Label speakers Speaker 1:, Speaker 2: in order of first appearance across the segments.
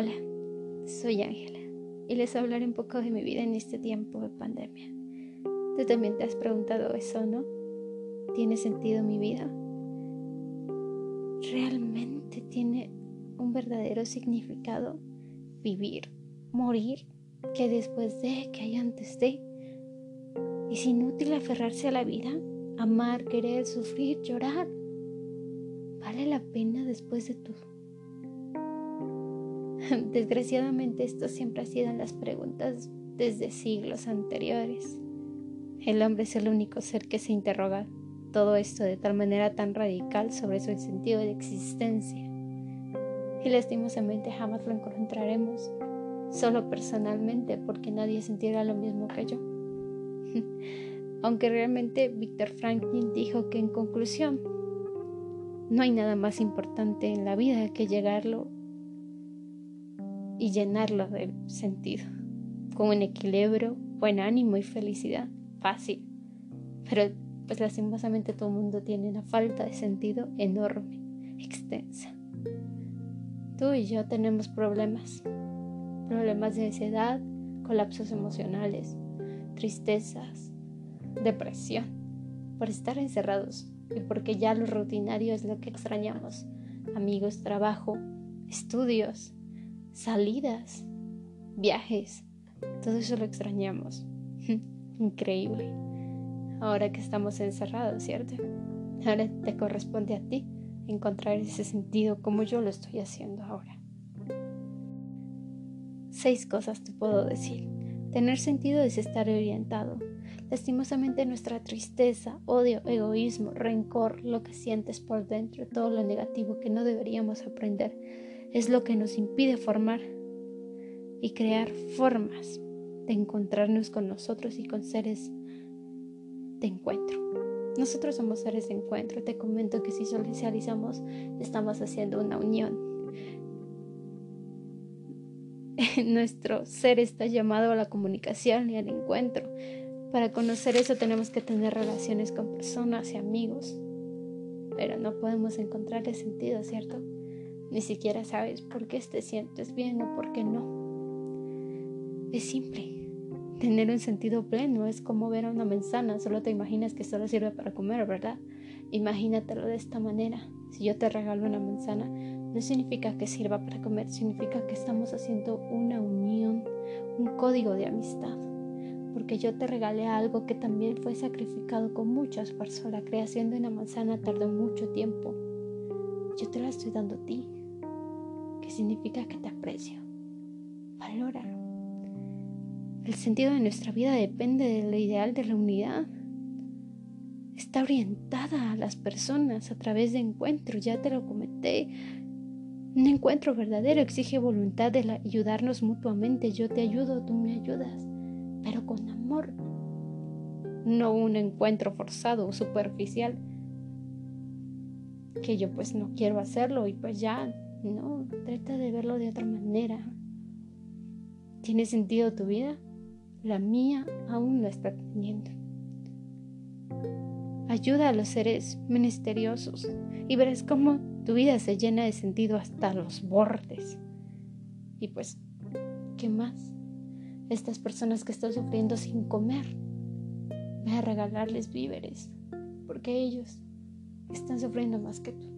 Speaker 1: Hola, soy Ángela y les hablaré un poco de mi vida en este tiempo de pandemia. Tú también te has preguntado eso, ¿no? ¿Tiene sentido mi vida? ¿Realmente tiene un verdadero significado vivir, morir, que después de, que hay antes de? ¿Es inútil aferrarse a la vida? Amar, querer, sufrir, llorar. ¿Vale la pena después de todo? Desgraciadamente esto siempre ha sido las preguntas desde siglos anteriores. El hombre es el único ser que se interroga todo esto de tal manera tan radical sobre su sentido de existencia. Y lastimosamente jamás lo encontraremos, solo personalmente, porque nadie sentirá lo mismo que yo. Aunque realmente Víctor Franklin dijo que en conclusión, no hay nada más importante en la vida que llegarlo y llenarlo de sentido, con un equilibrio, buen ánimo y felicidad. Fácil. Pero pues lastimosamente todo el mundo tiene una falta de sentido enorme, extensa. Tú y yo tenemos problemas. Problemas de ansiedad, colapsos emocionales, tristezas, depresión, por estar encerrados y porque ya lo rutinario es lo que extrañamos. Amigos, trabajo, estudios, salidas, viajes, todo eso lo extrañamos. Increíble. Ahora que estamos encerrados, ¿cierto? Ahora te corresponde a ti encontrar ese sentido como yo lo estoy haciendo ahora. Seis cosas te puedo decir. Tener sentido es estar orientado. Lastimosamente nuestra tristeza, odio, egoísmo, rencor, lo que sientes por dentro, todo lo negativo que no deberíamos aprender, es lo que nos impide formar y crear formas de encontrarnos con nosotros y con seres de encuentro. Nosotros somos seres de encuentro. Te comento que si socializamos estamos haciendo una unión. Nuestro ser está llamado a la comunicación y al encuentro. Para conocer eso tenemos que tener relaciones con personas y amigos. Pero no podemos encontrarle sentido, ¿cierto? Ni siquiera sabes por qué te sientes bien o por qué no. Es simple. Tener un sentido pleno es como ver a una manzana, solo te imaginas que solo sirve para comer, ¿verdad? Imagínatelo de esta manera. Si yo te regalo una manzana, no significa que sirva para comer, significa que estamos haciendo una unión, un código de amistad. Porque yo te regalé algo que también fue sacrificado con muchas esfuerzo. La creación de una manzana tardó mucho tiempo. Yo te la estoy dando a ti significa que te aprecio. Valóralo. El sentido de nuestra vida depende del ideal de la unidad. Está orientada a las personas a través de encuentros, ya te lo comenté. Un encuentro verdadero exige voluntad de ayudarnos mutuamente. Yo te ayudo, tú me ayudas, pero con amor. No un encuentro forzado o superficial que yo pues no quiero hacerlo y pues ya no, trata de verlo de otra manera. ¿Tiene sentido tu vida? La mía aún lo está teniendo. Ayuda a los seres misteriosos y verás cómo tu vida se llena de sentido hasta los bordes. Y pues, ¿qué más? Estas personas que están sufriendo sin comer, voy a regalarles víveres, porque ellos están sufriendo más que tú.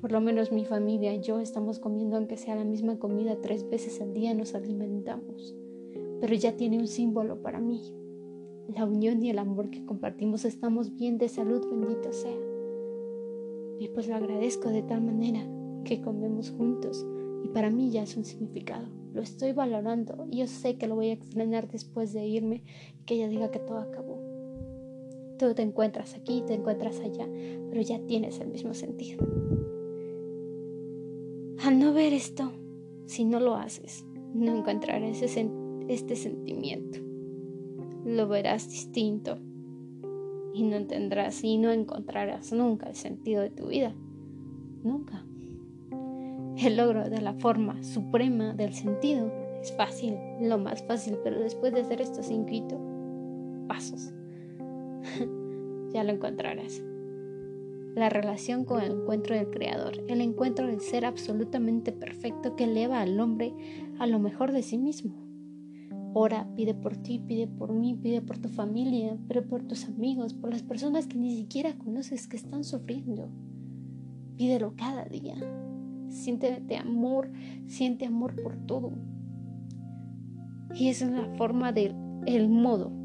Speaker 1: Por lo menos mi familia y yo estamos comiendo aunque sea la misma comida tres veces al día nos alimentamos. Pero ya tiene un símbolo para mí. La unión y el amor que compartimos estamos bien de salud, bendito sea. Y pues lo agradezco de tal manera que comemos juntos y para mí ya es un significado. Lo estoy valorando y yo sé que lo voy a extrañar después de irme y que ella diga que todo acabó. Tú te encuentras aquí, te encuentras allá, pero ya tienes el mismo sentido. Al no ver esto, si no lo haces, no encontrarás este sentimiento. Lo verás distinto y no tendrás y no encontrarás nunca el sentido de tu vida. Nunca. El logro de la forma suprema del sentido es fácil, lo más fácil, pero después de hacer estos cinco pasos, ya lo encontrarás. La relación con el encuentro del Creador, el encuentro del ser absolutamente perfecto que eleva al hombre a lo mejor de sí mismo. Ora, pide por ti, pide por mí, pide por tu familia, pero por tus amigos, por las personas que ni siquiera conoces que están sufriendo. Pídelo cada día. Siéntete amor, siente amor por todo. Y esa es la forma del el modo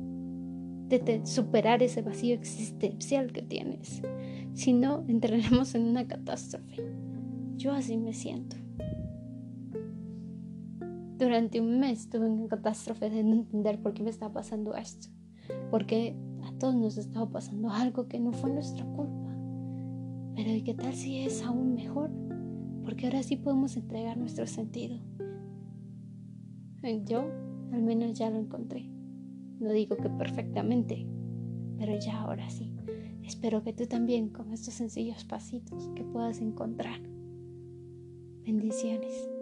Speaker 1: de superar ese vacío existencial que tienes. Si no, entraremos en una catástrofe. Yo así me siento. Durante un mes tuve una catástrofe de no entender por qué me estaba pasando esto. Porque a todos nos estaba pasando algo que no fue nuestra culpa. Pero ¿y qué tal si es aún mejor? Porque ahora sí podemos entregar nuestro sentido. Yo al menos ya lo encontré. No digo que perfectamente, pero ya ahora sí. Espero que tú también con estos sencillos pasitos que puedas encontrar. Bendiciones.